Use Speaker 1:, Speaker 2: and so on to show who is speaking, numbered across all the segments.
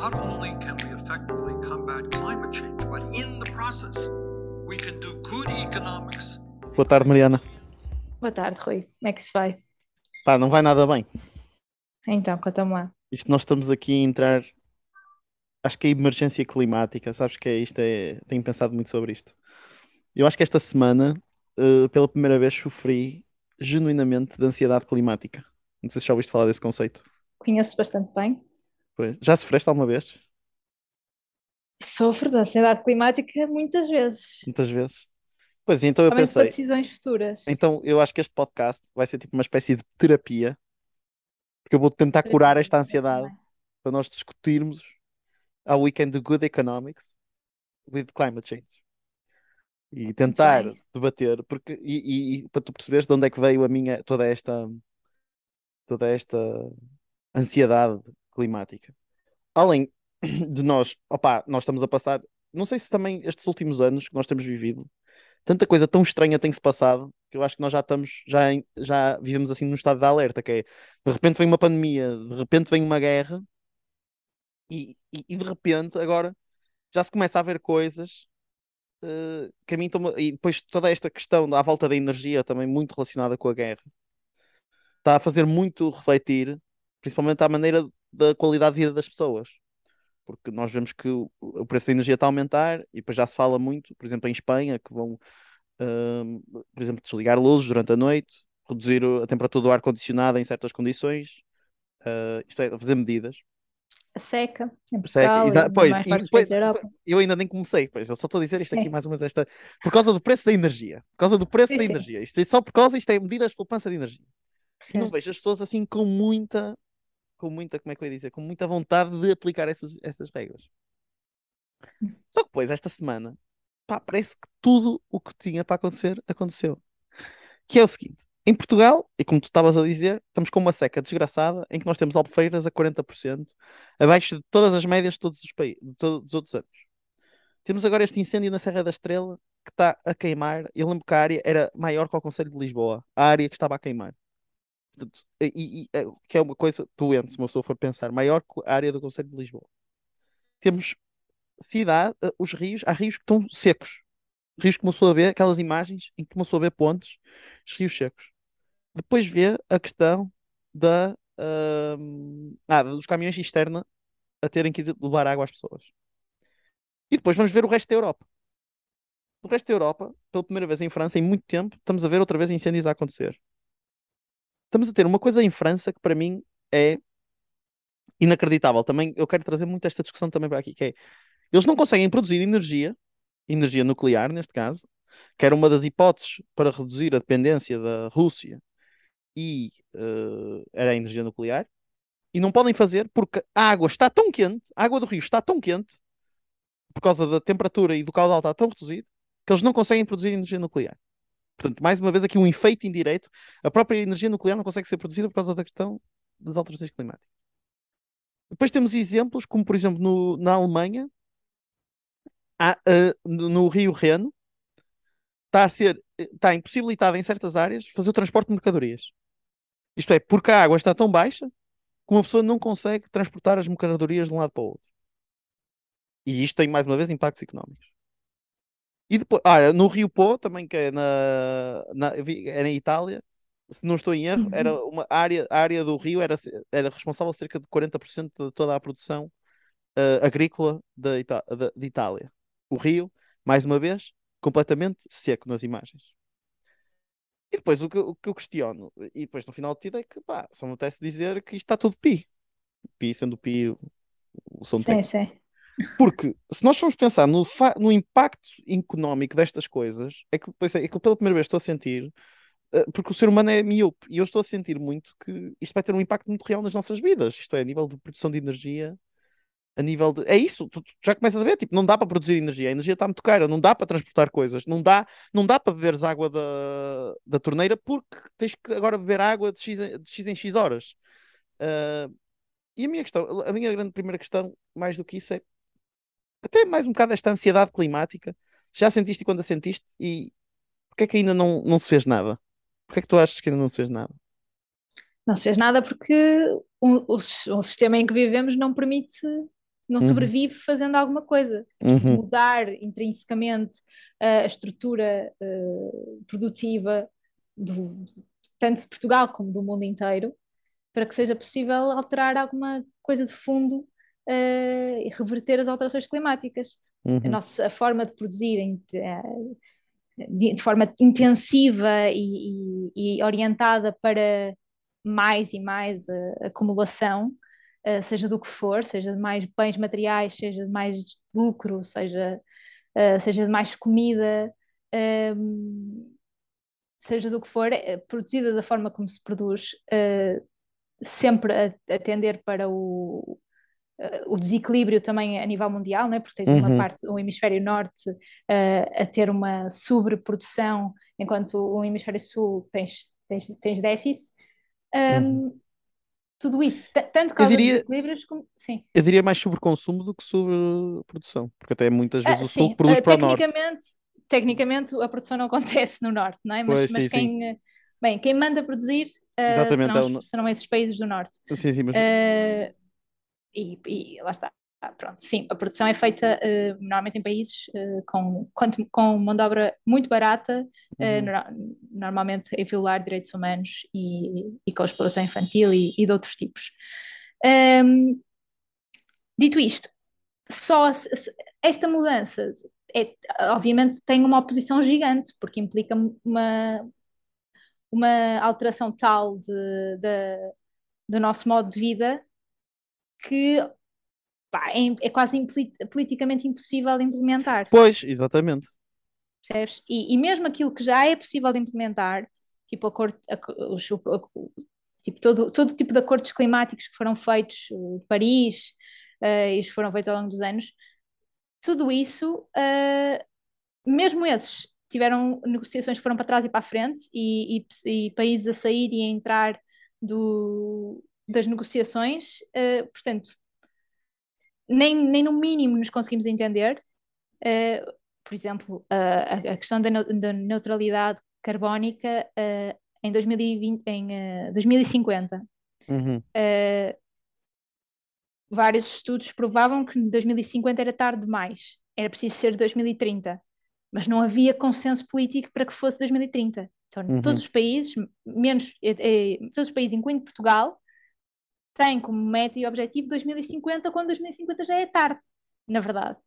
Speaker 1: not only can we effectively combat climate change, but in the process, we can do good economics.
Speaker 2: Boa tarde, Mariana.
Speaker 3: Boa tarde, Rui. Como é que se vai?
Speaker 2: Pá, não vai nada bem.
Speaker 3: Então, conta-me lá.
Speaker 2: Isto nós estamos aqui a entrar. Acho que é emergência climática, sabes que é isto? É... Tenho pensado muito sobre isto. Eu acho que esta semana, eh, pela primeira vez, sofri genuinamente de ansiedade climática. Não sei se já ouviste falar desse conceito.
Speaker 3: Conheço bastante bem.
Speaker 2: Pois. Já sofreste alguma vez?
Speaker 3: Sofro de ansiedade climática muitas vezes,
Speaker 2: Muitas vezes. Pois, então eu
Speaker 3: somente para
Speaker 2: pensei.
Speaker 3: decisões futuras.
Speaker 2: Então eu acho que este podcast vai ser tipo uma espécie de terapia, porque eu vou tentar curar esta ansiedade para nós discutirmos how we can do good economics with climate change. E tentar debater, porque e, e- e para tu perceberes de onde é que veio a minha toda esta toda esta ansiedade climática. Além de nós, opá, nós estamos a passar, não sei se também estes últimos anos que nós temos vivido, tanta coisa tão estranha tem-se passado, que eu acho que nós já estamos, já, já vivemos assim num estado de alerta, que é, de repente vem uma pandemia, de repente vem uma guerra, e, e, e de repente agora já se começa a ver coisas eh, que a mim estão e depois toda esta questão à volta da energia também muito relacionada com a guerra está a fazer muito refletir, principalmente à maneira da qualidade de vida das pessoas. Porque nós vemos que o, preço da energia está a aumentar e depois já se fala muito, por exemplo, em Espanha, que vão, hum, por exemplo, desligar luzes durante a noite, reduzir a temperatura do ar-condicionado em certas condições, ah, isto é, fazer medidas.
Speaker 3: A seca em
Speaker 2: Seca,
Speaker 3: Portugal
Speaker 2: exa-
Speaker 3: e
Speaker 2: pois, e depois- eu ainda nem comecei, pois eu só estou a dizer isto aqui mais ou menos esta, por causa do preço da energia, por causa do preço
Speaker 3: Sim,
Speaker 2: da
Speaker 3: sim.
Speaker 2: energia, isto é só por causa, isto é medidas de poupança de energia. Não vejo as pessoas assim com muita, com muita, como é que eu ia dizer, com muita vontade de aplicar essas, essas regras. Só que depois, esta semana, pá, parece que tudo o que tinha para acontecer, aconteceu. Que é o seguinte, em Portugal, e como tu estavas a dizer, estamos com uma seca desgraçada em que nós temos albufeiras a 40%, abaixo de todas as médias de todos os países, de todos os outros anos. Temos agora este incêndio na Serra da Estrela que está a queimar. Eu lembro que a área era maior que o Conselho de Lisboa, a área que estava a queimar. E, e- é- que é uma coisa doente, se uma pessoa for pensar, maior que a área do Conselho de Lisboa. Temos cidade, eh, os rios, há rios que estão secos. Rios que começou a ver, aquelas imagens em que começou a ver pontes, os rios secos. Depois vê a questão da, ahm, ah, dos caminhões externa a terem que levar água às pessoas. E depois vamos ver o resto da Europa. O resto da Europa, pela primeira vez em França, em muito tempo, estamos a ver outra vez incêndios a acontecer. Estamos a ter uma coisa em França que para mim é inacreditável. Também eu quero trazer muito esta discussão também para aqui, que é eles não conseguem produzir energia, energia nuclear neste caso, que era uma das hipóteses para reduzir a dependência da Rússia e eh, era a energia nuclear, e não podem fazer porque a água está tão quente, a água do rio está tão quente, por causa da temperatura e do caudal está tão reduzido, que eles não conseguem produzir energia nuclear. Portanto, mais uma vez aqui um efeito indireto, a própria energia nuclear não consegue ser produzida por causa da questão das alterações climáticas. Depois temos exemplos, como por exemplo no- na Alemanha, há, ah, no, Rio Reno, está a ser, está impossibilitado em certas áreas fazer o transporte de mercadorias. Isto é, porque a água está tão baixa que uma pessoa não consegue transportar as mercadorias de um lado para o outro. E isto tem mais uma vez impactos económicos. E depois, ah, no Rio Pô, também que é na, na, é na Itália, se não estou em erro,
Speaker 3: Uhum.
Speaker 2: era uma área, a área do Rio era, era responsável cerca de 40% de toda a produção ah, agrícola da Ita- da- de Itália. O Rio, mais uma vez, completamente seco nas imagens. E depois o que, o que eu questiono, e depois no final de tudo é que pá, só me apetece dizer que isto está tudo pi. Pi sendo pi o, som
Speaker 3: Sim, sim.
Speaker 2: Porque se nós formos pensar no, no impacto económico destas coisas, é que depois é que eu pela primeira vez estou a sentir, eh, porque o ser humano é miúpe, e eu estou a sentir muito que isto vai ter um impacto muito real nas nossas vidas. Isto é, a nível de produção de energia, a nível de. É isso, tu, tu já começas a ver, tipo, não dá para produzir energia, a energia está muito cara, não dá para transportar coisas, não dá, não dá para beberes água da, da torneira porque tens que agora beber água de X, em- de X em X horas. Ah, e a minha questão, a minha grande primeira questão, mais do que isso, é até mais um bocado esta ansiedade climática. Já sentiste quando a sentiste e porque é que ainda não, não se fez nada? Porque é que tu achas que ainda não se fez nada?
Speaker 3: Não se fez nada porque o, o, o sistema em que vivemos não permite não
Speaker 2: Uhum.
Speaker 3: sobrevive fazendo alguma coisa. É preciso
Speaker 2: Uhum.
Speaker 3: mudar intrinsecamente uh, a estrutura uh, produtiva do, tanto de Portugal como do mundo inteiro para que seja possível alterar alguma coisa de fundo e reverter as alterações climáticas.
Speaker 2: Uhum.
Speaker 3: A, nossa, a forma de produzir em, de, de, forma intensiva e, e, e, orientada para mais e mais uh, acumulação, seja do que for, seja de mais bens materiais, seja de mais lucro, seja, seja de mais comida, um, seja do que for, produzida da forma como se produz, sempre a, a tender para o, o desequilíbrio também a nível mundial, né? porque tens
Speaker 2: Uhum.
Speaker 3: uma parte, o hemisfério norte uh, a ter uma sobreprodução, enquanto o hemisfério sul tens, tens, tens déficit. Um,
Speaker 2: Uhum.
Speaker 3: Tudo isso, tanto causa
Speaker 2: diria-
Speaker 3: desequilíbrios como. Sim.
Speaker 2: Eu diria mais sobre consumo do que sobre produção, porque até muitas vezes
Speaker 3: Ah,
Speaker 2: o sul
Speaker 3: sim,
Speaker 2: produz
Speaker 3: ah,
Speaker 2: para o norte.
Speaker 3: tecnicamente, a produção não acontece no norte, não é? Mas,
Speaker 2: Pois,
Speaker 3: mas
Speaker 2: sim,
Speaker 3: quem, uh, bem, quem manda produzir uh, serão, serão esses países do norte.
Speaker 2: Sim, sim, mas
Speaker 3: Uh, e, e lá está. Ah, pronto, sim, a produção é feita uh, normalmente em países uh, com, com mão de obra muito barata, uh,
Speaker 2: Uhum.
Speaker 3: nor- normalmente a violar direitos humanos e, e com exploração infantil e, e de outros tipos. Um, dito isto, só se- se- esta mudança é, obviamente tem uma oposição gigante, porque implica uma, uma alteração tal de, de- do nosso modo de vida que pá, é, é quase politicamente impossível de implementar,
Speaker 2: Pois, exatamente.
Speaker 3: percebes? E, e mesmo aquilo que já é possível de implementar, tipo, o- o- tipo todo, todo tipo de acordos climáticos que foram feitos, Paris, eh, e os que foram feitos ao longo dos anos, tudo isso, eh, mesmo esses tiveram negociações que foram para trás e para a frente, e, e- e países a sair e a entrar do, das negociações, eh, portanto, nem, nem no mínimo nos conseguimos entender. Eh, por exemplo, a, a questão da, da neutralidade carbónica eh, em 2020, em eh, 2050.
Speaker 2: Uhum.
Speaker 3: Vários estudos provavam que 2050 era tarde demais, era preciso ser 2030, mas não havia consenso político para que fosse 2030. Então,
Speaker 2: Uhum.
Speaker 3: todos os países, menos eh, eh, todos os países, incluindo Portugal, têm como meta e objetivo 2050, quando 2050 já é tarde, na verdade.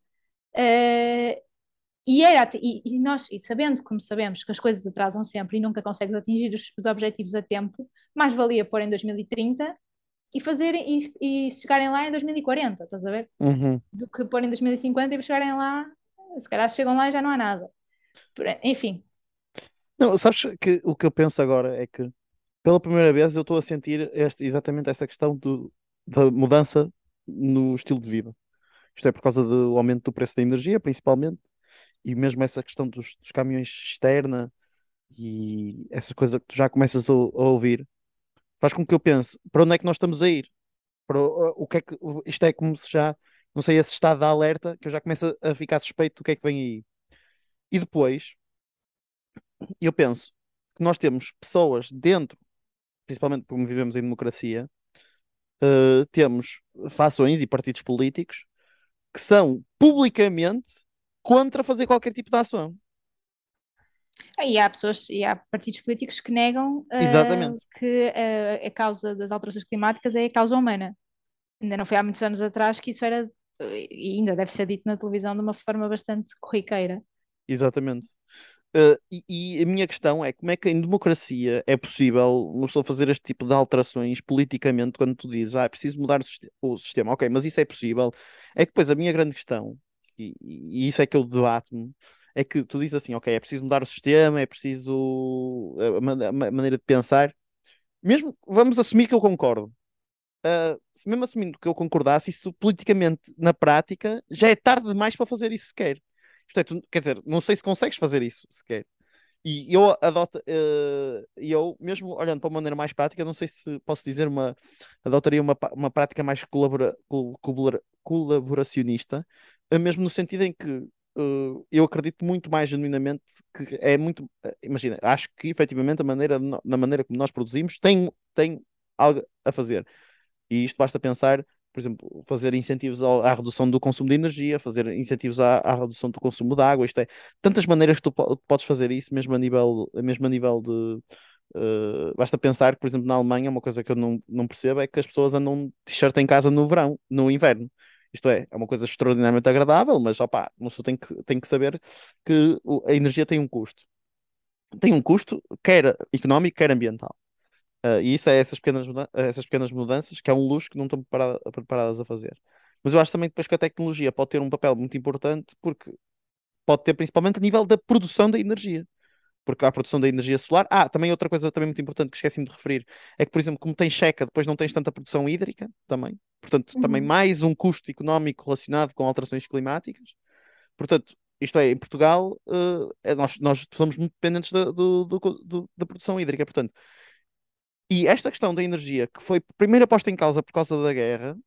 Speaker 3: Eh, e, era, e, e nós, e sabendo como sabemos que as coisas atrasam sempre e nunca consegues atingir os, os objetivos a tempo, mais valia pôr em 2030 e fazerem e, e chegarem lá em 2040, estás a ver?
Speaker 2: Uhum.
Speaker 3: Do que pôr em 2050 e chegarem lá, se calhar chegam lá e já não há nada. Enfim,
Speaker 2: Não, sabes que o que eu penso agora é que pela primeira vez eu estou a sentir este, exatamente essa questão do, da mudança no estilo de vida. Isto é por causa do aumento do preço da energia, principalmente, e mesmo essa questão dos, dos caminhões externa e essa coisa que tu já começas a, a ouvir, faz com que eu pense para onde é que nós estamos a ir? Para o, o que é que isto é como se já, não sei, esse estado de alerta que eu já começo a ficar suspeito do que é que vem aí. E depois eu penso que nós temos pessoas dentro, principalmente porque vivemos em democracia, eh, temos fações e partidos políticos que são publicamente contra fazer qualquer tipo de ação.
Speaker 3: aí há pessoas e há partidos políticos que negam ah,
Speaker 2: Exatamente.
Speaker 3: que ah, a causa das alterações climáticas é a causa humana. Ainda não foi há muitos anos atrás que isso era, e ainda deve ser dito na televisão de uma forma bastante corriqueira.
Speaker 2: Exatamente. Eh, e, e a minha questão é como é que em democracia é possível uma pessoa fazer este tipo de alterações politicamente quando tu dizes, ah, é preciso mudar o, siste- o sistema. Ok, mas isso é possível. É que depois a minha grande questão, e, e isso é que eu debato-me, é que tu dizes assim, ok, é preciso mudar o sistema, é preciso a, ma- a ma- maneira de pensar. Mesmo, vamos assumir que eu concordo. Se mesmo assumindo que eu concordasse, isso politicamente, na prática, já é tarde demais para fazer isso sequer. Tu- quer dizer, não sei se consegues fazer isso sequer. E eu adoto, eh, eu, mesmo olhando para uma maneira mais prática, não sei se posso dizer uma, adotaria uma, uma prática mais colabora, col- colabora- colaboracionista, eh, mesmo no sentido em que eh, eu acredito muito mais genuinamente que é muito, imagina, acho que efetivamente a maneira, na maneira como nós produzimos tem, tem algo a fazer. E isto basta pensar por exemplo, fazer incentivos à redução do consumo de energia, fazer incentivos à, à redução do consumo de água, isto é, tantas maneiras que tu po- podes fazer isso, mesmo a nível, mesmo a nível de. eh, basta pensar que, por exemplo, na Alemanha, uma coisa que eu não, não percebo é que as pessoas andam t-shirt em casa no verão, no inverno. Isto é, é uma coisa extraordinariamente agradável, mas opá, uma pessoa tem que, tem que saber que a energia tem um custo. Tem um custo, quer económico, quer ambiental. Uh, e isso é essas pequenas, muda- essas pequenas mudanças que é um luxo que não estão preparada- preparadas a fazer. Mas eu acho também depois que a tecnologia pode ter um papel muito importante, porque pode ter principalmente a nível da produção da energia. Porque há a produção da energia solar. Ah, também outra coisa também muito importante que esqueci-me de referir é que, por exemplo, como tens checa, depois não tens tanta produção hídrica também. Portanto, também
Speaker 3: Uhum.
Speaker 2: mais um custo económico relacionado com alterações climáticas. Portanto, isto é, em Portugal, é- nós, nós somos muito dependentes da, do- do- do- da produção hídrica. Portanto, e esta questão da energia, que foi primeiro posta em causa por causa da guerra,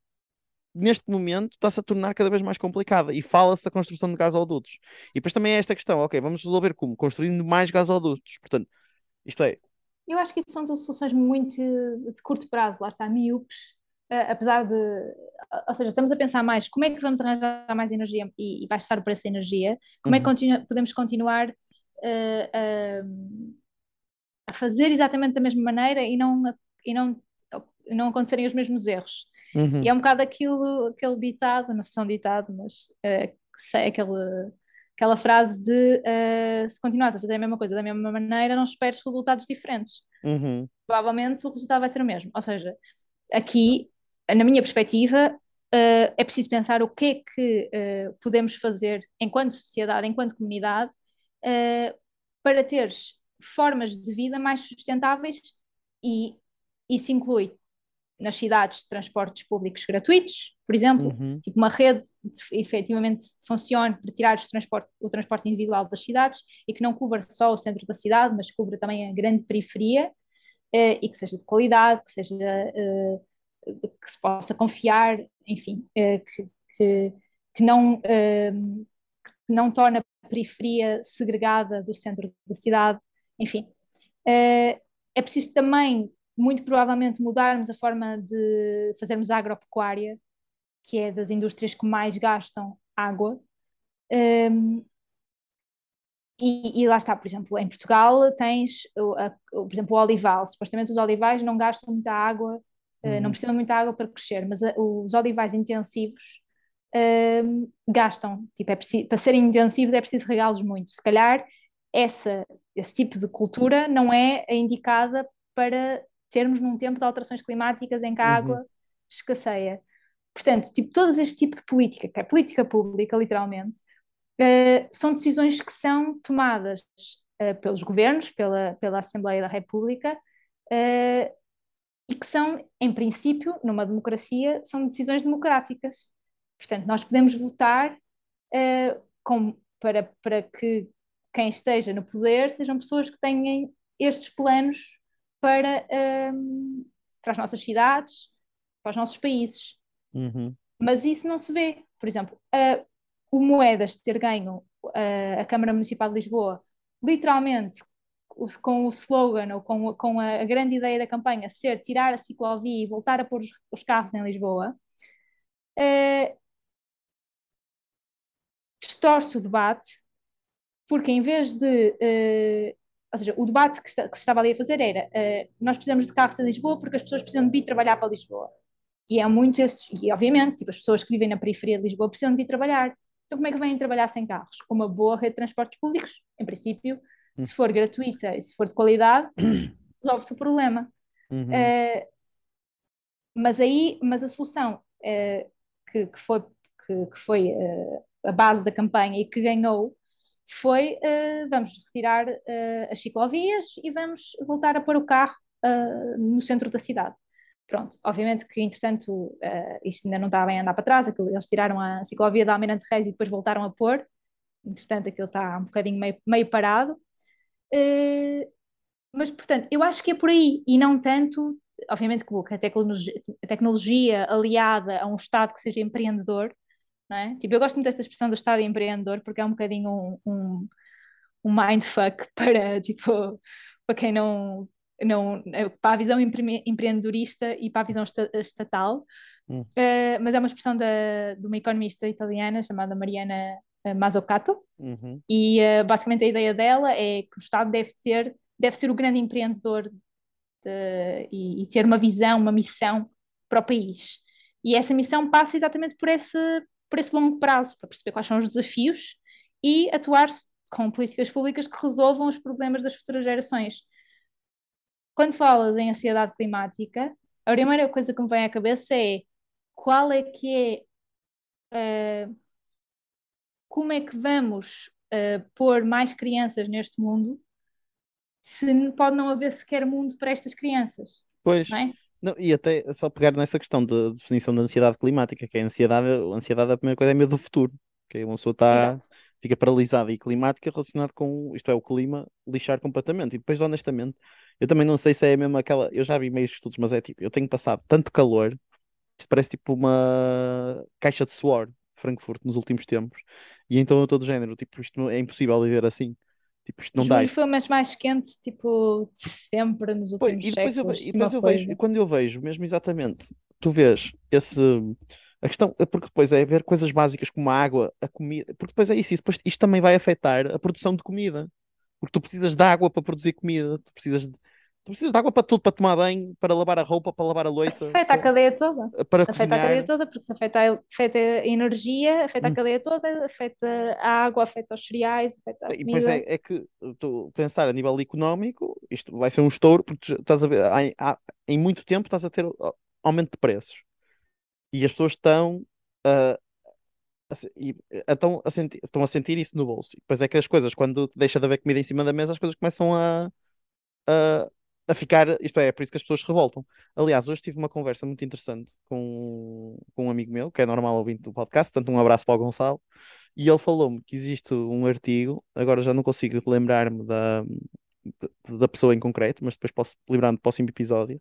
Speaker 2: neste momento está-se a tornar cada vez mais complicada e fala-se da construção de gasodutos. E depois também é esta questão, ok, vamos resolver como? Construindo mais gasodutos. Portanto, isto é,
Speaker 3: Eu acho que isso são duas soluções muito de curto prazo, lá está, miúpes, eh, apesar de, ou seja, estamos a pensar mais como é que vamos arranjar mais energia e, e baixar o preço da energia, como é que
Speaker 2: Uhum.
Speaker 3: continua- podemos continuar eh, a, a fazer exatamente da mesma maneira e não, e não, e não acontecerem os mesmos erros.
Speaker 2: uhum,
Speaker 3: E é um bocado aquilo, aquele ditado, não sei se é um ditado, mas eh, que sei, aquele, aquela frase de eh, se continuares a fazer a mesma coisa da mesma maneira, não esperes resultados diferentes.
Speaker 2: uhum,
Speaker 3: Provavelmente o resultado vai ser o mesmo. Ou seja, aqui, na minha perspectiva, eh, é preciso pensar o que é que eh, podemos fazer enquanto sociedade, enquanto comunidade, eh, para teres formas de vida mais sustentáveis e isso inclui nas cidades transportes públicos gratuitos, por exemplo,
Speaker 2: uhum,
Speaker 3: tipo uma rede que efetivamente funcione para tirar transporte, o transporte individual das cidades e que não cubra só o centro da cidade, mas cubra também a grande periferia eh, e que seja de qualidade, que seja eh, que se possa confiar, enfim, eh, que, que, que não eh, que não torna a periferia segregada do centro da cidade, enfim. Eh, é preciso também, muito provavelmente, mudarmos a forma de fazermos agropecuária, que é das indústrias que mais gastam água. Um, e, e, lá está, por exemplo, em Portugal tens, por exemplo, o olival. Supostamente os olivais não gastam muita água, uh, não precisam de muita água para crescer, mas a, os olivais intensivos uh, gastam. Tipo, é preciso, para serem intensivos é preciso regá-los muito. Se calhar essa, esse tipo de cultura não é a indicada para termos num tempo de alterações climáticas em que a água uhum. escasseia. Portanto, tipo, todo este tipo de política, que é política pública, literalmente, uh, são decisões que são tomadas uh, pelos governos, pela, pela Assembleia da República, uh, e que são, em princípio, numa democracia, são decisões democráticas. Portanto, nós podemos votar com, para, para que quem esteja no poder sejam pessoas que tenham estes planos para, um, para as nossas cidades, para os nossos países.
Speaker 2: Uhum.
Speaker 3: Mas isso não se vê. Por exemplo, uh, o Moedas ter ganho uh, a Câmara Municipal de Lisboa, literalmente com o slogan ou com, com a, a, grande ideia da campanha ser tirar a ciclovia e voltar a pôr os, os carros em Lisboa, uh, distorce o debate, porque em vez de. Uh, ou seja, o debate que, está, que, se estava ali a fazer era: uh, nós precisamos de carros em Lisboa porque as pessoas precisam de vir trabalhar para Lisboa. E é muito esse, e obviamente, tipo, as pessoas que vivem na periferia de Lisboa precisam de vir trabalhar. Então, como é que vêm trabalhar sem carros? Com uma boa rede de transportes públicos, em princípio, se for gratuita e se for de qualidade, resolve-se o problema.
Speaker 2: Uhum.
Speaker 3: Uh, mas aí, mas a solução uh, que, que, foi, que, que foi uh, a base da campanha e que ganhou foi vamos retirar as ciclovias e vamos voltar a pôr o carro no centro da cidade. Pronto, obviamente que entretanto uh, isto ainda não está bem a andar para trás, aquilo, eles tiraram a ciclovia da Almirante Reis e depois voltaram a pôr, entretanto aquilo está um bocadinho meio, meio parado, uh, mas portanto eu acho que é por aí e não tanto, obviamente que a a tecnologia aliada a um Estado que seja empreendedor, é? Tipo, eu gosto muito desta expressão do Estado empreendedor porque é um bocadinho um, um, um mindfuck para, tipo, para quem não não, para a visão empreendedorista e para a visão estatal, hum. uh, mas é uma expressão da, de uma economista italiana chamada Mariana eh, Mazzucato, uhum. e uh, basicamente a ideia dela é que o Estado deve ter, deve ser o grande empreendedor de, e, e, ter uma visão, uma missão para o país. E essa missão passa exatamente por esse, por esse longo prazo, para perceber quais são os desafios e atuar com políticas públicas que resolvam os problemas das futuras gerações. Quando falas em ansiedade climática, a primeira coisa que me vem à cabeça é qual é que é uh, como é que vamos uh, pôr mais crianças neste mundo se pode não haver sequer mundo para estas crianças.
Speaker 2: Pois.
Speaker 3: É?
Speaker 2: Não, e até só pegar nessa questão de definição da ansiedade climática, que é a ansiedade, a ansiedade a primeira coisa é medo do futuro, que uma pessoa está fica paralisada e climática relacionado com isto é o clima lixar completamente. E depois, honestamente, eu também não sei se é mesmo aquela. Eu já vi meios estudos, mas é tipo, eu tenho passado tanto calor, isto parece tipo uma caixa de suor, Frankfurt, nos últimos tempos. E então eu estou do género, tipo, isto é impossível viver assim. Tipo, isto não
Speaker 3: Julho
Speaker 2: dá.
Speaker 3: foi o mês mais quente, tipo, de sempre nos últimos
Speaker 2: pois, e depois
Speaker 3: séculos.
Speaker 2: Eu, e depois eu vejo, quando eu vejo, mesmo exatamente, tu vês esse. A questão, é porque depois é ver coisas básicas como a água, a comida, porque depois é isso, depois isto também vai afetar a produção de comida. Porque tu precisas de água para produzir comida, tu precisas de, precisas de água para tudo, para tomar banho, para lavar a roupa, para lavar a louça.
Speaker 3: Afeta a cadeia toda.
Speaker 2: Para
Speaker 3: afeta
Speaker 2: cozinhar.
Speaker 3: a cadeia toda, porque se afeta, a, afeta a energia, afeta hum. a cadeia toda, afeta a água, afeta os cereais, afeta a comida.
Speaker 2: E depois é, é que, tu pensar a nível económico, isto vai ser um estouro, porque estás a ver, há, há, em muito tempo estás a ter aumento de preços. E as pessoas estão, uh, a, estão, a sentir, estão a sentir isso no bolso. E depois é que as coisas, quando deixa de haver comida em cima da mesa, as coisas começam a, a a ficar, isto é, é por isso que as pessoas se revoltam. Aliás, hoje tive uma conversa muito interessante com, com um amigo meu, que é normal ouvinte do podcast, portanto, um abraço para o Gonçalo, e ele falou-me que existe um artigo, agora já não consigo lembrar-me da, da pessoa em concreto, mas depois posso lembrar-me do próximo episódio,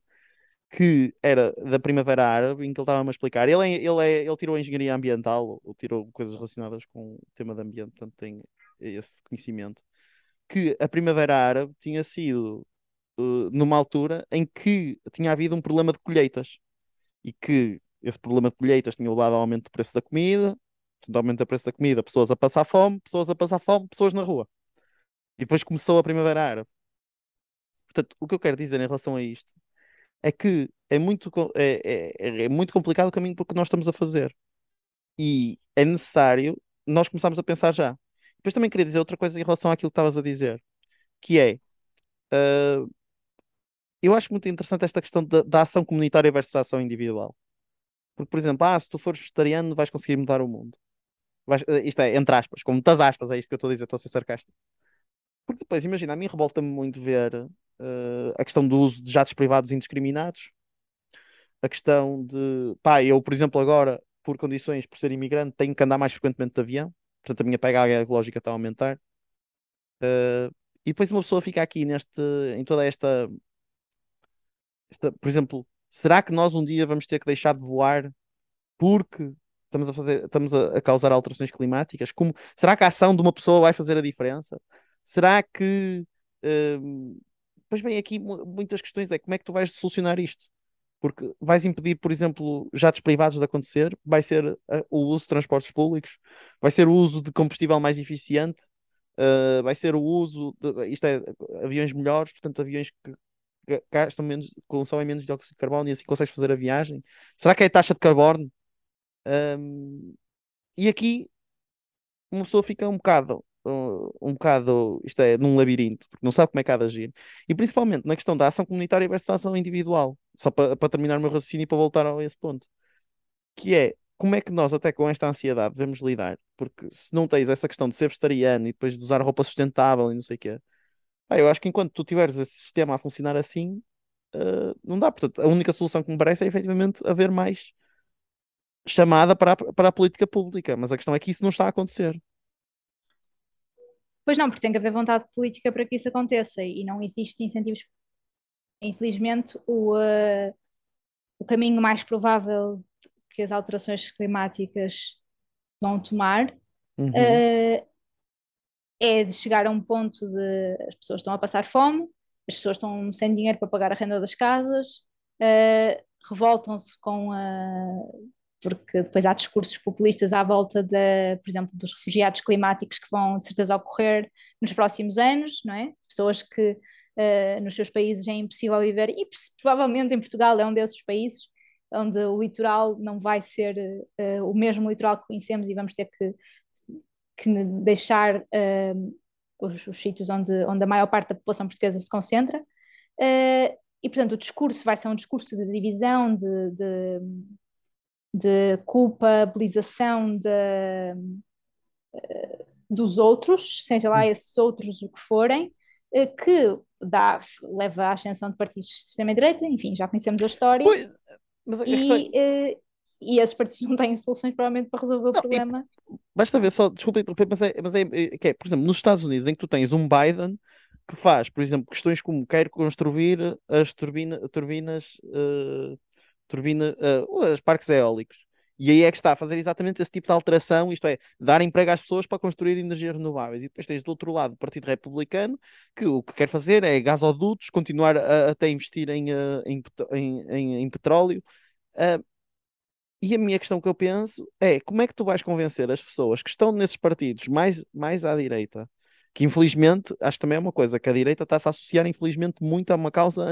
Speaker 2: que era da Primavera Árabe, em que ele estava-me a explicar. Ele, é, ele, é, ele tirou engenharia ambiental, ou tirou coisas relacionadas com o tema de ambiente, portanto, tem esse conhecimento. Que a Primavera Árabe tinha sido uh, numa altura em que tinha havido um problema de colheitas e que esse problema de colheitas tinha levado ao aumento do preço da comida, portanto, aumento do preço da comida, pessoas a passar fome, pessoas a passar fome, pessoas na rua. E depois começou a Primavera Árabe. Portanto, o que eu quero dizer em relação a isto é que é muito, é, é, é muito complicado o caminho porque nós estamos a fazer. E é necessário nós começarmos a pensar já. Depois também queria dizer outra coisa em relação àquilo que estavas a dizer, que é uh, eu acho muito interessante esta questão da, da ação comunitária versus a ação individual. Porque, por exemplo, ah, se tu fores vegetariano, vais conseguir mudar o mundo. Vais, eh, isto é, entre aspas, com muitas aspas, é isto que eu estou a dizer, estou a ser sarcástico. Porque depois, imagina, a mim revolta-me muito ver uh, a questão do uso de jatos privados indiscriminados, a questão de, pá, eu, por exemplo, agora, por condições, por ser imigrante, tenho que andar mais frequentemente de avião, portanto a minha pegada ecológica está a aumentar. Uh, e depois uma pessoa fica aqui neste, em toda esta esta, por exemplo, será que nós um dia vamos ter que deixar de voar porque estamos a fazer, estamos a, a causar alterações climáticas? Como, será que a ação de uma pessoa vai fazer a diferença? Será que hum, Pois bem, aqui muitas questões é como é que tu vais solucionar isto? Porque vais impedir, por exemplo, jatos privados de acontecer, vai ser uh, o uso de transportes públicos, vai ser o uso de combustível mais eficiente, uh, vai ser o uso de, isto é, aviões melhores, portanto, aviões que gastam menos, consomem menos dióxido de carbono e assim consegues fazer a viagem? Será que é a taxa de carbono? Um, e aqui uma pessoa fica um bocado, um bocado, isto é, num labirinto, porque não sabe como é que há de agir. E principalmente na questão da ação comunitária versus a ação individual. Só para, para terminar o meu raciocínio e para voltar a esse ponto. Que é, como é que nós, até com esta ansiedade, devemos lidar? Porque se não tens essa questão de ser vegetariano e depois de usar roupa sustentável e não sei o quê, ah, eu acho que enquanto tu tiveres esse sistema a funcionar assim, uh, não dá. Portanto, a única solução que me parece é efetivamente haver mais chamada para a, para a política pública. Mas a questão é que isso não está a acontecer.
Speaker 3: Pois não, porque tem que haver vontade política para que isso aconteça e não existe incentivos. Infelizmente, o, uh, o caminho mais provável que as alterações climáticas vão tomar uhum. uh, é de chegar a um ponto de as pessoas estão a passar fome, as pessoas estão sem dinheiro para pagar a renda das casas, uh, revoltam-se com a. Porque depois há discursos populistas à volta, de, por exemplo, dos refugiados climáticos que vão de certeza ocorrer nos próximos anos, não é? Pessoas que uh, nos seus países é impossível viver, e provavelmente em Portugal é um desses países onde o litoral não vai ser uh, o mesmo litoral que conhecemos e vamos ter que, que deixar uh, os, os sítios onde, onde a maior parte da população portuguesa se concentra. Uh, e, portanto, o discurso vai ser um discurso de divisão, de, de, de culpabilização de, dos outros, seja lá esses outros o que forem, que dá, leva à ascensão de partidos de extrema-direita, enfim, já conhecemos a história.
Speaker 2: Pois, mas a questão
Speaker 3: e, uh, e esses partidos não têm soluções provavelmente para resolver o
Speaker 2: Não, e
Speaker 3: problema.
Speaker 2: basta ver só, desculpa interromper, mas é, mas é, é é, por exemplo, nos Estados Unidos, em que tu tens um Biden que faz, por exemplo, questões como quer construir as turbina, turbinas, uh, turbina, uh, os parques eólicos. E aí é que está a fazer exatamente esse tipo de alteração, isto é, dar emprego às pessoas para construir energias renováveis. E depois tens do outro lado o Partido Republicano, que o que quer fazer é gasodutos, continuar a, até investir em, uh, em, petro- em, em- em petróleo. Uh, e a minha questão que eu penso é como é que tu vais convencer as pessoas que estão nesses partidos mais, mais à direita, que infelizmente, acho que também é uma coisa, que a direita está-se a associar infelizmente muito a uma causa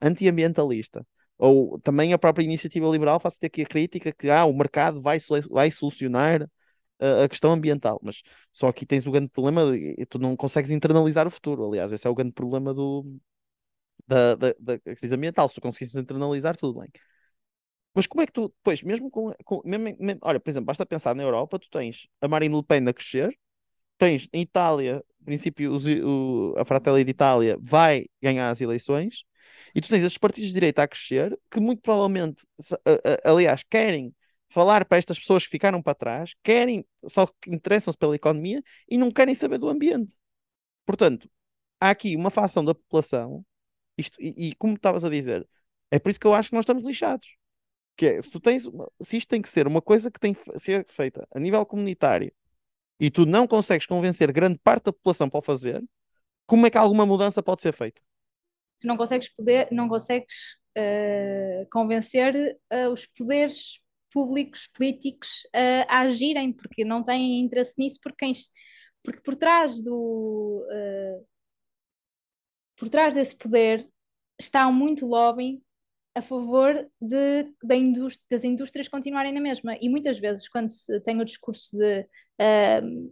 Speaker 2: antiambientalista. Ou também a própria iniciativa liberal faz ter aqui a crítica que ah, o mercado vai, vai solucionar a questão ambiental, mas só aqui tens o grande problema tu não consegues internalizar o futuro. Aliás, esse é o grande problema do, da, da, da crise ambiental. Se tu conseguires internalizar, tudo bem. Mas como é que tu, depois, mesmo com, com mesmo, mesmo- olha, por exemplo, basta pensar na Europa, tu tens a Marine Le Pen a crescer, tens em Itália, princípio, o, a Fratelli d'Italia vai ganhar as eleições, e tu tens esses partidos de direita a crescer, que muito provavelmente, aliás, querem falar para estas pessoas que ficaram para trás, querem, só que interessam-se pela economia e não querem saber do ambiente. Portanto, há aqui uma fação da população, isto, e, e como estavas a dizer, é por isso que eu acho que nós estamos lixados. Que é, se tu tens, se isto tem que ser uma coisa que tem que ser feita a nível comunitário e tu não consegues convencer grande parte da população para o fazer, como é que alguma mudança pode ser feita?
Speaker 3: Tu não consegues poder, não consegues eh, convencer eh, os poderes públicos, políticos eh, a agirem, porque não têm interesse nisso, porque, porque por trás do por trás desse poder está muito lobbying a favor de, da indústria, das indústrias continuarem na mesma. E muitas vezes, quando se tem o discurso de ehm,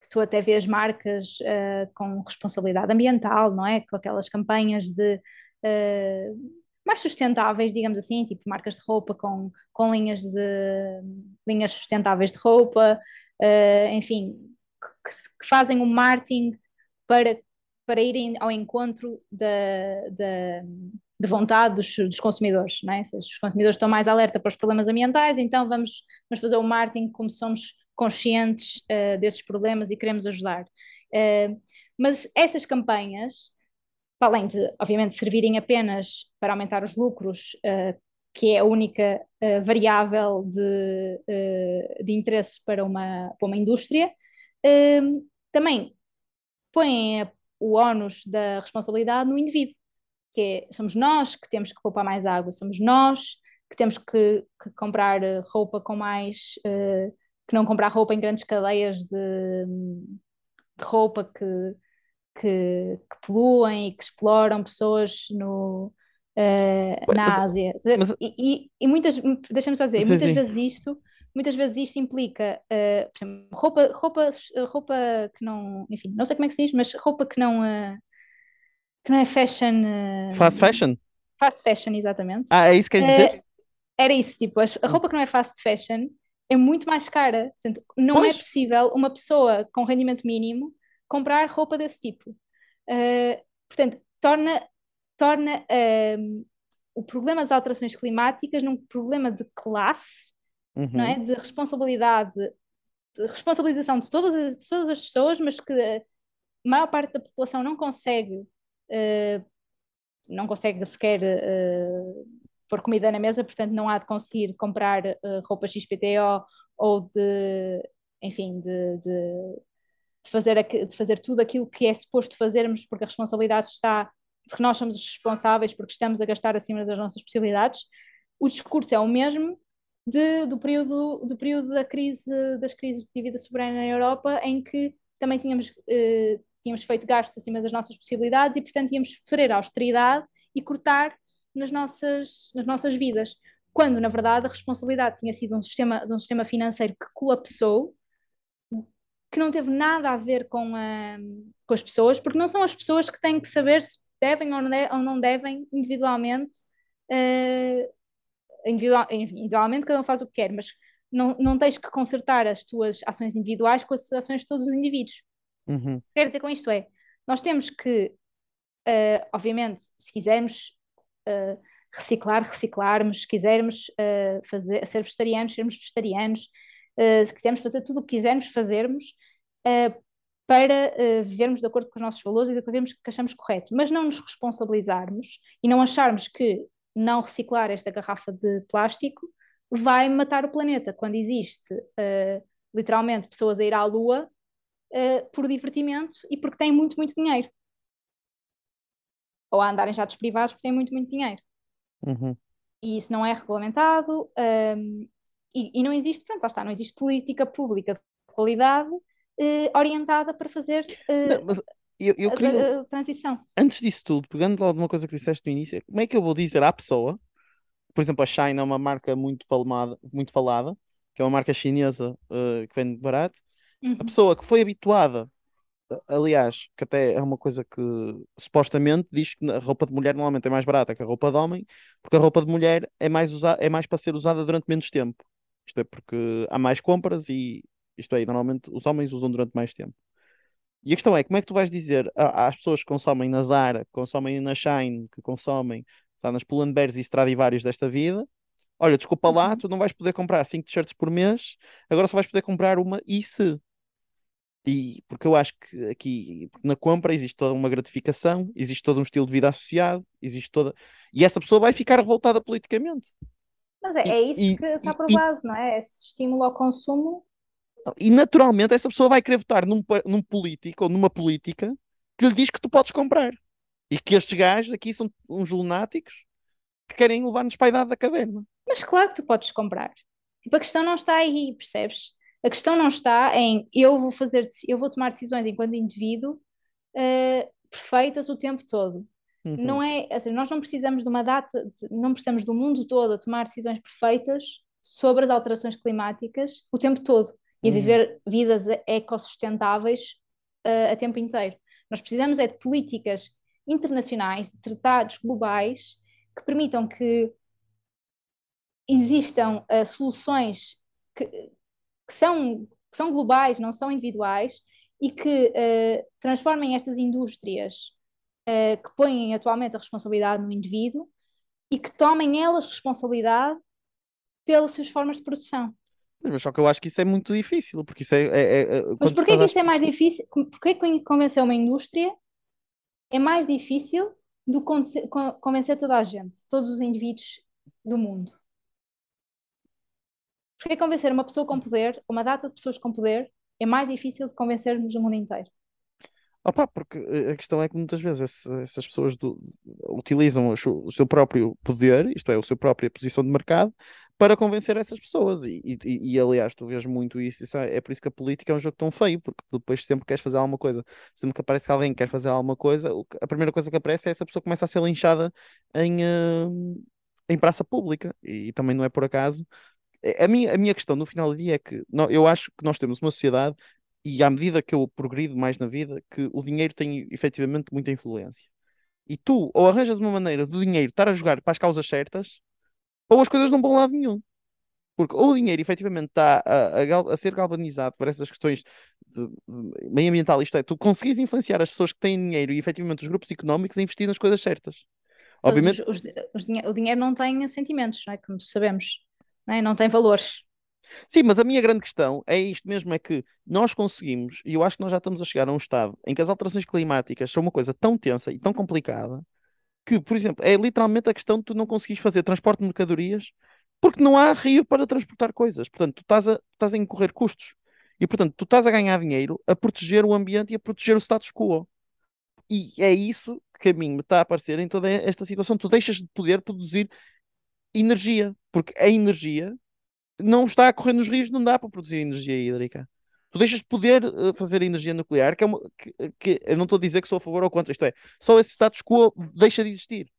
Speaker 3: que tu até vês marcas eh, com responsabilidade ambiental, não é? Com aquelas campanhas de eh, mais sustentáveis, digamos assim, tipo marcas de roupa com, com linhas de linhas sustentáveis de roupa, eh, enfim, que, que fazem um marketing para, para irem ao encontro da, de vontade dos, dos consumidores, não é? Se os consumidores estão mais alerta para os problemas ambientais, então vamos, vamos fazer o marketing como somos conscientes uh, desses problemas e queremos ajudar. Uh, mas essas campanhas, para além de, obviamente, servirem apenas para aumentar os lucros, uh, que é a única variável de, de, interesse para uma, para uma indústria, também põem o ónus da responsabilidade no indivíduo, que é, somos nós que temos que poupar mais água, somos nós que temos que, que comprar roupa com mais que não comprar roupa em grandes cadeias de, de roupa que, que, que, poluem e que exploram pessoas no, uh, na
Speaker 2: mas,
Speaker 3: Ásia.
Speaker 2: Mas...
Speaker 3: E, e, e, muitas, deixa-me só dizer, sim, muitas sim. vezes isto, muitas vezes isto implica, uh, por exemplo, roupa, roupa, roupa que não, enfim, não sei como é que se diz, mas roupa que não, uh, que não é fashion.
Speaker 2: fast fashion?
Speaker 3: Fast fashion, exatamente.
Speaker 2: Ah, é isso que queres dizer?
Speaker 3: Era isso, tipo, a roupa que não é fast fashion é muito mais cara. Portanto, não
Speaker 2: Pois.
Speaker 3: é possível uma pessoa com rendimento mínimo comprar roupa desse tipo. Uh, portanto, torna, torna uh, o problema das alterações climáticas num problema de classe,
Speaker 2: Uhum.
Speaker 3: não é? De responsabilidade, de responsabilização de todas as, de todas as pessoas, mas que a maior parte da população não consegue, não consegue sequer pôr comida na mesa, portanto não há de conseguir comprar uh, roupa XPTO ou de, enfim, de, de, de fazer, de fazer tudo aquilo que é suposto fazermos, porque a responsabilidade está, porque nós somos os responsáveis, porque estamos a gastar acima das nossas possibilidades. O discurso é o mesmo de, do, período, do período da crise, das crises de dívida soberana na Europa, em que também tínhamos, eh, tínhamos feito gastos acima das nossas possibilidades e, portanto, íamos sofrer austeridade e cortar nas nossas, nas nossas vidas. Quando, na verdade, a responsabilidade tinha sido um sistema, de um sistema financeiro que colapsou, que não teve nada a ver com, a, com as pessoas, porque não são as pessoas que têm que saber se devem ou não, de, ou não devem individualmente. Uh, individual, individualmente, cada um faz o que quer, mas não, não tens que consertar as tuas ações individuais com as ações de todos os indivíduos.
Speaker 2: Uhum.
Speaker 3: Quer dizer com isto é, nós temos que, uh, obviamente, se quisermos uh, reciclar, reciclarmos, se quisermos uh, fazer, ser vegetarianos, sermos vegetarianos, se quisermos fazer tudo o que quisermos fazermos, para vivermos de acordo com os nossos valores e de acordo com que achamos correto, mas não nos responsabilizarmos e não acharmos que não reciclar esta garrafa de plástico vai matar o planeta, quando existe literalmente pessoas a ir à Lua por divertimento e porque têm muito, muito dinheiro. Ou a andarem jatos privados porque têm muito, muito dinheiro.
Speaker 2: Uhum.
Speaker 3: E isso não é regulamentado um, e, e, não existe, pronto, lá está, não existe política pública de qualidade eh, orientada para fazer eh,
Speaker 2: Não, mas eu, eu
Speaker 3: a,
Speaker 2: queria,
Speaker 3: a- a transição.
Speaker 2: antes disso tudo, pegando logo uma coisa que disseste no início, como é que eu vou dizer à pessoa, por exemplo, a Shine é uma marca muito falada, muito falada, que é uma marca chinesa eh, que vende barato, a
Speaker 3: Uhum.
Speaker 2: pessoa que foi habituada, a- aliás, que até é uma coisa que supostamente diz que a roupa de mulher normalmente é mais barata que a roupa de homem, porque a roupa de mulher é mais, usa, é mais para ser usada durante menos tempo. Isto é porque há mais compras e isto é, normalmente os homens usam durante mais tempo. E a questão é, como é que tu vais dizer a- às pessoas que consomem na Zara, que consomem na Shine, que consomem, sabe, nas Pull&Bears e Stradivarius desta vida, olha, desculpa lá,
Speaker 3: Uhum.
Speaker 2: tu não vais poder comprar 5 t-shirts por mês, agora só vais poder comprar uma e se. E porque eu acho que aqui na compra existe toda uma gratificação, existe todo um estilo de vida associado, existe toda. E essa pessoa vai ficar revoltada politicamente.
Speaker 3: Mas é,
Speaker 2: E,
Speaker 3: é isso
Speaker 2: e,
Speaker 3: que está por base, não é? Esse estímulo ao consumo.
Speaker 2: E naturalmente essa pessoa vai querer votar num, num político ou numa política que lhe diz que tu podes comprar. E que estes gajos aqui são uns lunáticos que querem levar-nos para a idade da caverna.
Speaker 3: Mas claro que tu podes comprar. Tipo, a questão não está aí, percebes? A questão não está em eu vou fazer, eu vou tomar decisões enquanto indivíduo eh, perfeitas o tempo todo.
Speaker 2: Uhum.
Speaker 3: Não é, nós não precisamos de uma data, de- não precisamos do mundo todo a tomar decisões perfeitas sobre as alterações climáticas o tempo todo e a
Speaker 2: Uhum.
Speaker 3: viver vidas ecossustentáveis eh, a tempo inteiro. Nós precisamos é de políticas internacionais, de tratados globais que permitam que existam eh, soluções que, que são, que são globais, não são individuais, e que eh, transformem estas indústrias eh, que põem atualmente a responsabilidade no indivíduo e que tomem elas responsabilidade pelas suas formas de produção.
Speaker 2: Mas só que eu acho que isso é muito difícil, porque isso é, é- é- é-
Speaker 3: Mas porquê que
Speaker 2: a
Speaker 3: isso é mais difícil? Porquê que convencer uma indústria é mais difícil do que convencer- con- convencer toda a gente, todos os indivíduos do mundo? Porquê que convencer uma pessoa com poder, uma data de pessoas com poder, é mais difícil de convencermos o mundo inteiro?
Speaker 2: Opa, porque eh, a questão é que muitas vezes essas pessoas do- utilizam o seu, o seu próprio poder, isto é, a sua própria posição de mercado, para convencer essas pessoas. E, e- e, aliás, tu vês muito isso, isso é, é por isso que a política é um jogo tão feio, porque depois sempre queres fazer alguma coisa, sempre que aparece alguém que quer fazer alguma coisa, a primeira coisa que aparece é essa pessoa começa a ser linchada em, eh, em praça pública. E, também não é por acaso. A a minha, a minha questão no final do dia é que nó- eu acho que nós temos uma sociedade e à medida que eu progrido mais na vida, que o dinheiro tem efetivamente muita influência. E tu, ou arranjas uma maneira do dinheiro estar a jogar para as causas certas, ou as coisas não vão a lado nenhum. Porque ou o dinheiro efetivamente está a, a a ser galvanizado por essas questões de, de meio ambiental, isto é, tu conseguis influenciar as pessoas que têm dinheiro e efetivamente os grupos económicos a investir nas coisas certas.
Speaker 3: Mas
Speaker 2: Obviamente,
Speaker 3: os- os- os o dinheiro não tem sentimentos, não é? Como sabemos, não, é? Não tem valores.
Speaker 2: Sim, mas a minha grande questão é isto mesmo: é que nós conseguimos, e eu acho que nós já estamos a chegar a um estado em que as alterações climáticas são uma coisa tão tensa e tão complicada que, por exemplo, é literalmente a questão de tu não conseguires fazer transporte de mercadorias porque não há rio para transportar coisas. Portanto, tu estás a, estás a incorrer custos. E, portanto, tu estás a ganhar dinheiro a proteger o ambiente e a proteger o status quo. E é isso que a mim me está a aparecer em toda esta situação. Tu deixas de poder produzir energia, porque a energia não está a correr nos rios, não dá para produzir energia hídrica. Tu deixas de poder uh, fazer energia nuclear, que, é uma, que, que, eu não estou a dizer que sou a favor ou contra, isto é, só esse status quo deixa de existir.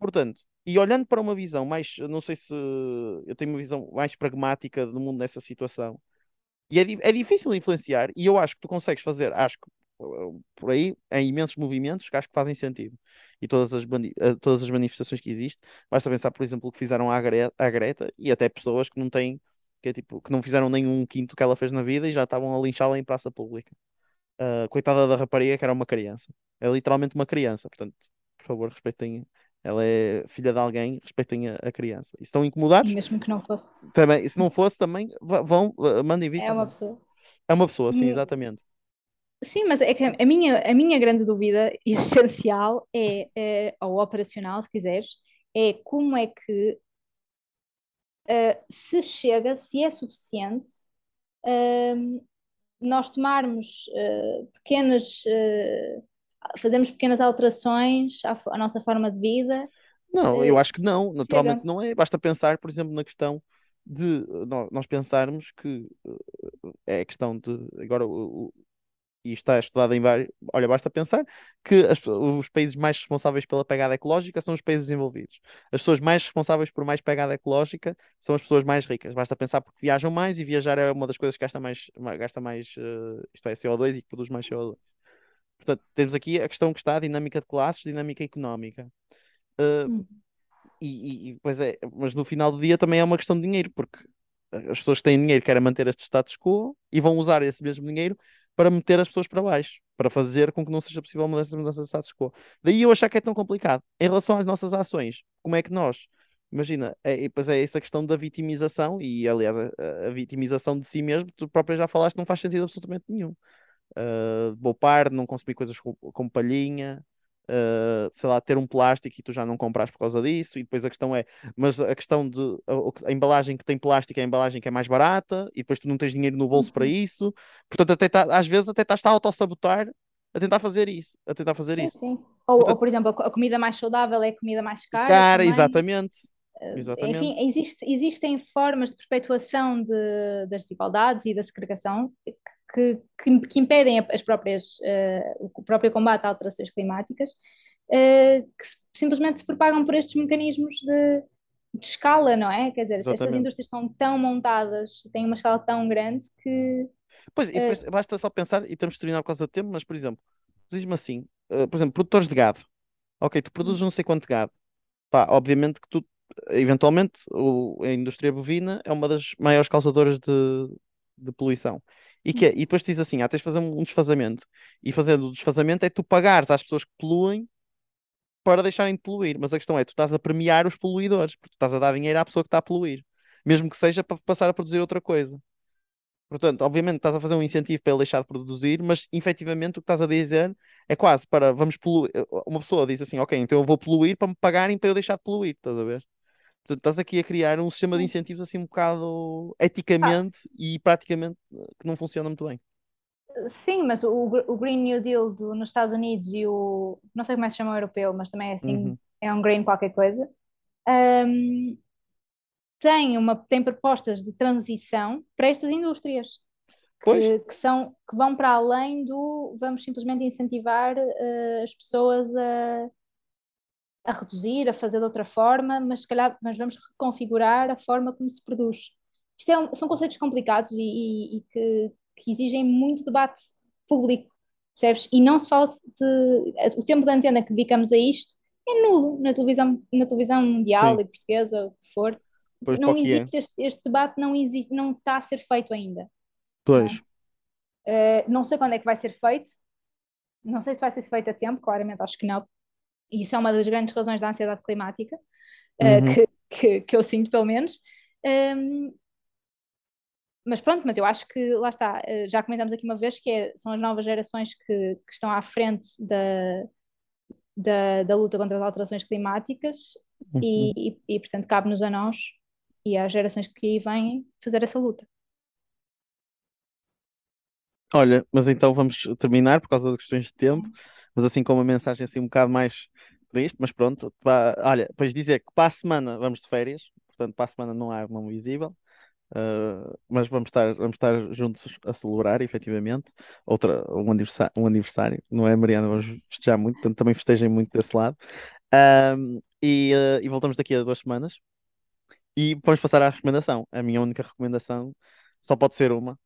Speaker 2: Portanto, e olhando para uma visão mais, não sei se eu tenho uma visão mais pragmática do mundo nessa situação, e é, é difícil influenciar, e eu acho que tu consegues fazer, acho que por aí, em imensos movimentos que acho que fazem sentido. E todas as, eh, todas as manifestações que existem, basta pensar, por exemplo, o que fizeram à Greta, à Greta e até pessoas que não têm, que, é, tipo, que não fizeram nenhum quinto que ela fez na vida e já estavam a linchá-la em praça pública. Uh, coitada da rapariga que era uma criança. É literalmente uma criança, portanto, por favor, respeitem. Ela é filha de alguém, respeitem a, a criança. E estão incomodados?
Speaker 3: Mesmo que não fosse.
Speaker 2: Também, se não fosse, também vão, mandem vir.
Speaker 3: É uma pessoa.
Speaker 2: É uma pessoa, sim, hum. exatamente.
Speaker 3: Sim, mas é que a minha, a minha grande dúvida existencial é, é, ou operacional, se quiseres, é como é que uh, se chega, se é suficiente, uh, nós tomarmos uh, pequenas, fazemos pequenas alterações à, à, nossa forma de vida.
Speaker 2: Não, eu acho que não, naturalmente chega. não é. Basta pensar, por exemplo, na questão de nós pensarmos que é a questão de agora o, e está estudado em vários. Olha, basta pensar que as, os países mais responsáveis pela pegada ecológica são os países desenvolvidos. As pessoas mais responsáveis por mais pegada ecológica são as pessoas mais ricas. Basta pensar porque viajam mais e viajar é uma das coisas que gasta mais, gasta mais uh, isto é, CO2 e que produz mais CO2. Portanto, temos aqui a questão que está a dinâmica de classes, dinâmica económica. Uh, e, e, pois é, mas no final do dia também é uma questão de dinheiro, porque as pessoas que têm dinheiro querem manter este status quo e vão usar esse mesmo dinheiro para meter as pessoas para baixo, para fazer com que não seja possível uma mudança, de status quo. Daí eu achar que é tão complicado. Em relação às nossas ações, como é que nós, imagina, é, pois é essa questão da vitimização, e aliás, a, a vitimização de si mesmo, tu próprio já falaste, não faz sentido absolutamente nenhum. Uh, poupar, não consumir coisas com, com palhinha, uh, sei lá, ter um plástico e tu já não compras por causa disso, e depois a questão é, mas a questão de a, a, embalagem que tem plástico é a embalagem que é mais barata, e depois tu não tens dinheiro no bolso uhum. para isso, portanto, até tá, às vezes até estás a auto-sabotar a tentar fazer isso, a tentar fazer
Speaker 3: sim,
Speaker 2: isso.
Speaker 3: Sim. Ou, portanto, ou, por exemplo, a comida mais saudável é a comida mais cara.
Speaker 2: Cara, também. exatamente. Eh,
Speaker 3: exatamente. Enfim, existe, existem formas de perpetuação de, das desigualdades e da segregação que, que, que impedem as próprias, uh, o próprio combate a alterações climáticas, uh, que se, simplesmente se propagam por estes mecanismos de, de escala, não é? Quer dizer, Exatamente. estas indústrias estão tão montadas, têm uma escala tão grande que.
Speaker 2: Pois, uh, basta só pensar, e estamos a terminar por causa do tempo, mas, por exemplo, diz-me assim, por exemplo, produtores de gado. Ok, tu produzes não sei quanto gado. Pá, obviamente que tu, eventualmente, o, a indústria bovina é uma das maiores causadoras de, de poluição. E, que, é, e depois diz assim: ah, tens de fazer um desfazamento. E fazendo o desfazamento é tu pagares às pessoas que poluem para deixarem de poluir. Mas a questão é: tu estás a premiar os poluidores, porque tu estás a dar dinheiro à pessoa que está a poluir, mesmo que seja para passar a produzir outra coisa. Portanto, obviamente estás a fazer um incentivo para ele deixar de produzir, mas efetivamente o que estás a dizer é quase para vamos poluir. Uma pessoa diz assim: ok, então eu vou poluir para me pagarem para eu deixar de poluir, estás a ver? Portanto, estás aqui a criar um sistema de incentivos assim um bocado eticamente ah. e praticamente que não funciona muito bem.
Speaker 3: Sim, mas o, o Green New Deal do, nos Estados Unidos e o. Não sei como é que se chama o europeu, mas também é assim, uhum. é um green qualquer coisa. Um, tem, uma, tem propostas de transição para estas indústrias. Que, que, são, que vão para além do vamos simplesmente incentivar uh, as pessoas a, a reduzir, a fazer de outra forma, mas se calhar mas vamos reconfigurar a forma como se produz. Isto é um, são conceitos complicados e, e, e que, que, exigem muito debate público, percebes? E não se fala de. O tempo de antena que dedicamos a isto é nulo na televisão, na televisão mundial Sim. e portuguesa, o que for. Pois não é. existe é. este, este, debate, não, existe, não está a ser feito ainda.
Speaker 2: Pois.
Speaker 3: Não, uh, não sei quando é que vai ser feito, não sei se vai ser feito a tempo, claramente acho que não, e isso é uma das grandes razões da ansiedade climática, eh, uhum. uh, que, que, que, eu sinto pelo menos. Um, mas pronto, mas eu acho que lá está, uh, já comentamos aqui uma vez que é, são as novas gerações que, que estão à frente da, da, da, luta contra as alterações climáticas uhum. e, e, e, portanto, cabe-nos a nós e às gerações que aí vêm fazer essa luta.
Speaker 2: Olha, mas então vamos terminar por causa das questões de tempo, mas assim com uma mensagem assim um bocado mais triste, mas pronto. olha, depois dizer que para a semana vamos de férias, portanto para a semana não há mão visível, uh, mas vamos estar, vamos estar juntos a celebrar, efetivamente, outra, um aniversário, um aniversário, não é, Mariana? Vamos festejar muito, portanto também festejem muito desse lado. E, uh, e voltamos daqui a duas semanas. E vamos passar à recomendação. A minha única recomendação só pode ser uma.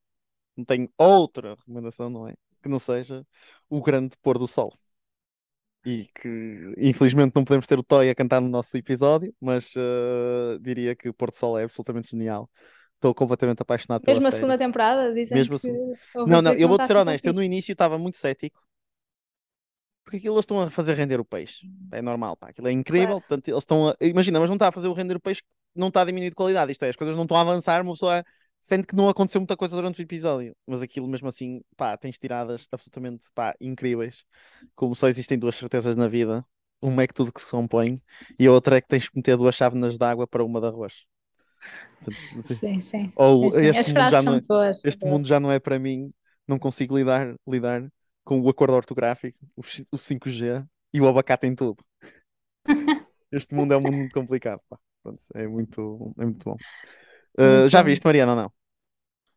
Speaker 2: Não tenho outra recomendação, não é? Que não seja o grande pôr do sol. E que infelizmente não podemos ter o Toy a cantar no nosso episódio, mas uh, diria que o pôr do sol é absolutamente genial. Estou completamente apaixonado pela
Speaker 3: Mesmo a
Speaker 2: série.
Speaker 3: segunda temporada, dizem
Speaker 2: Mesmo
Speaker 3: que.
Speaker 2: Não, não,
Speaker 3: que
Speaker 2: eu
Speaker 3: está
Speaker 2: ser
Speaker 3: assim
Speaker 2: honesto. Eu no início estava muito cético. Porque aquilo eles estão a fazer render o peixe. É normal, pá. Aquilo é incrível.
Speaker 3: Claro.
Speaker 2: Portanto, eles estão a... Imagina, mas não está a fazer o render o peixe, não está a diminuir de qualidade. Isto é, as coisas não estão a avançar, uma pessoa sente que não aconteceu muita coisa durante o episódio. Mas aquilo mesmo assim, pá, tens tiradas absolutamente, pá, incríveis. Como só existem duas certezas na vida. Uma é que tudo que se compõe e a outra é que tens que meter duas chávenas de água para uma de arroz.
Speaker 3: Sim, sim.
Speaker 2: Ou
Speaker 3: sim, sim.
Speaker 2: este
Speaker 3: As
Speaker 2: mundo
Speaker 3: frases
Speaker 2: já é-
Speaker 3: boas.
Speaker 2: este mundo já não é para mim, não consigo lidar, lidar com o acordo ortográfico, o, o 5G e o abacate em tudo. Este mundo é um mundo muito complicado, pá. Pronto, é muito, é muito bom. Uh, já
Speaker 3: bom.
Speaker 2: viste, Mariana, ou não?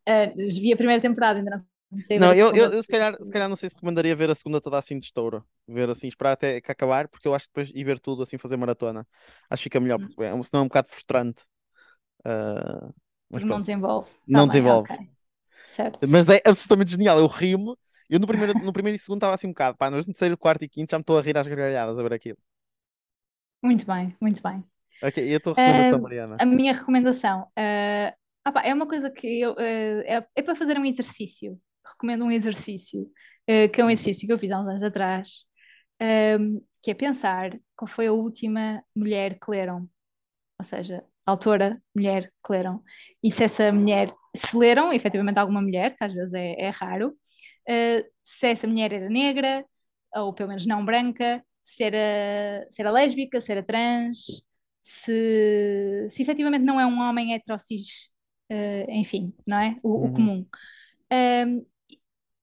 Speaker 3: Ah, vi a primeira temporada, ainda não comecei a ver
Speaker 2: Não,
Speaker 3: a
Speaker 2: eu, eu, eu se calhar, se calhar não sei se recomendaria ver a segunda toda assim de estouro. Ver assim, esperar até que acabar, porque eu acho que depois ir ver tudo assim, fazer maratona. Acho que fica melhor,
Speaker 3: Hum.
Speaker 2: porque é, senão é um bocado frustrante. Uh, mas
Speaker 3: Porque não desenvolve. Tá
Speaker 2: Não
Speaker 3: bem,
Speaker 2: desenvolve.
Speaker 3: ok. Certo.
Speaker 2: Mas é absolutamente genial. Eu rio-me. Eu no primeiro, no primeiro e segundo estava assim um bocado, pá, mas no terceiro, quarto e quinto já me estou a rir às gargalhadas a ver aquilo.
Speaker 3: Muito bem, muito bem.
Speaker 2: Ok, e a tua recomendação, Mariana?
Speaker 3: A minha recomendação ah, ah pá, é uma coisa que eu, ah, é, é para fazer um exercício. Recomendo um exercício, ah, que é um exercício que eu fiz há uns anos atrás, que é pensar qual foi a última mulher que leram. Ou seja, autora, mulher que leram. E se essa mulher, se leram efetivamente alguma mulher, que às vezes é, é raro, se essa mulher era negra, ou pelo menos não branca, se era, se era lésbica, se era trans, se, se efetivamente não é um homem heterocis, eh, enfim, não é? O, o
Speaker 2: Uhum.
Speaker 3: comum. Ahm,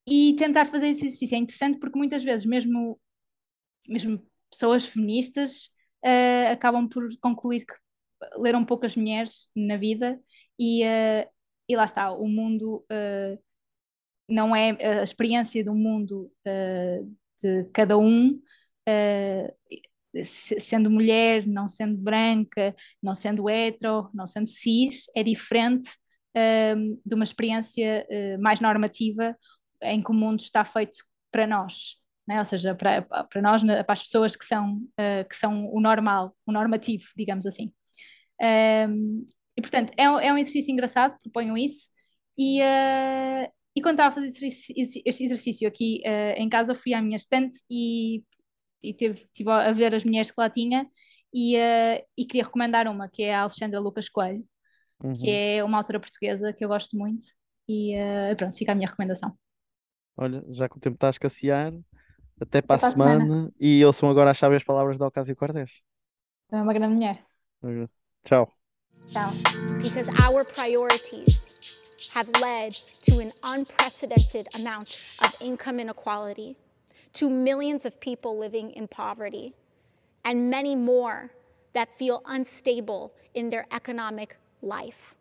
Speaker 3: e tentar fazer esse exercício é interessante porque muitas vezes, mesmo, mesmo pessoas feministas, eh, acabam por concluir que leram poucas mulheres na vida e, eh, e lá está, o mundo eh, não é a experiência do mundo de cada um, sendo mulher, não sendo branca, não sendo hetero, não sendo cis, é diferente ehm, de uma experiência eh, mais normativa em que o mundo está feito para nós. né? Ou seja, para, para nós, para as pessoas que são, eh, que são o normal, o normativo, digamos assim. Ehm, e portanto, é, um- é um exercício engraçado, proponham isso. E, eh, e quando estava a fazer este exercício aqui eh, em casa, fui à minha estante e, e teve, tive a ver as mulheres que lá tinha e, eh, e queria recomendar uma, que é a Alexandra Lucas Coelho, que
Speaker 2: Uhum.
Speaker 3: é uma autora portuguesa que eu gosto muito. E eh, pronto, fica a minha recomendação.
Speaker 2: Olha, já que o tempo está a escassear, até para
Speaker 3: Até a semana.
Speaker 2: semana. E ouçam agora as sábias palavras da Ocasio Cortez.
Speaker 3: É uma grande mulher.
Speaker 2: Tchau.
Speaker 3: Tchau.
Speaker 4: because our priorities have led to an unprecedented amount of income inequality, to millions of people living in poverty, and many more that feel unstable in their economic life.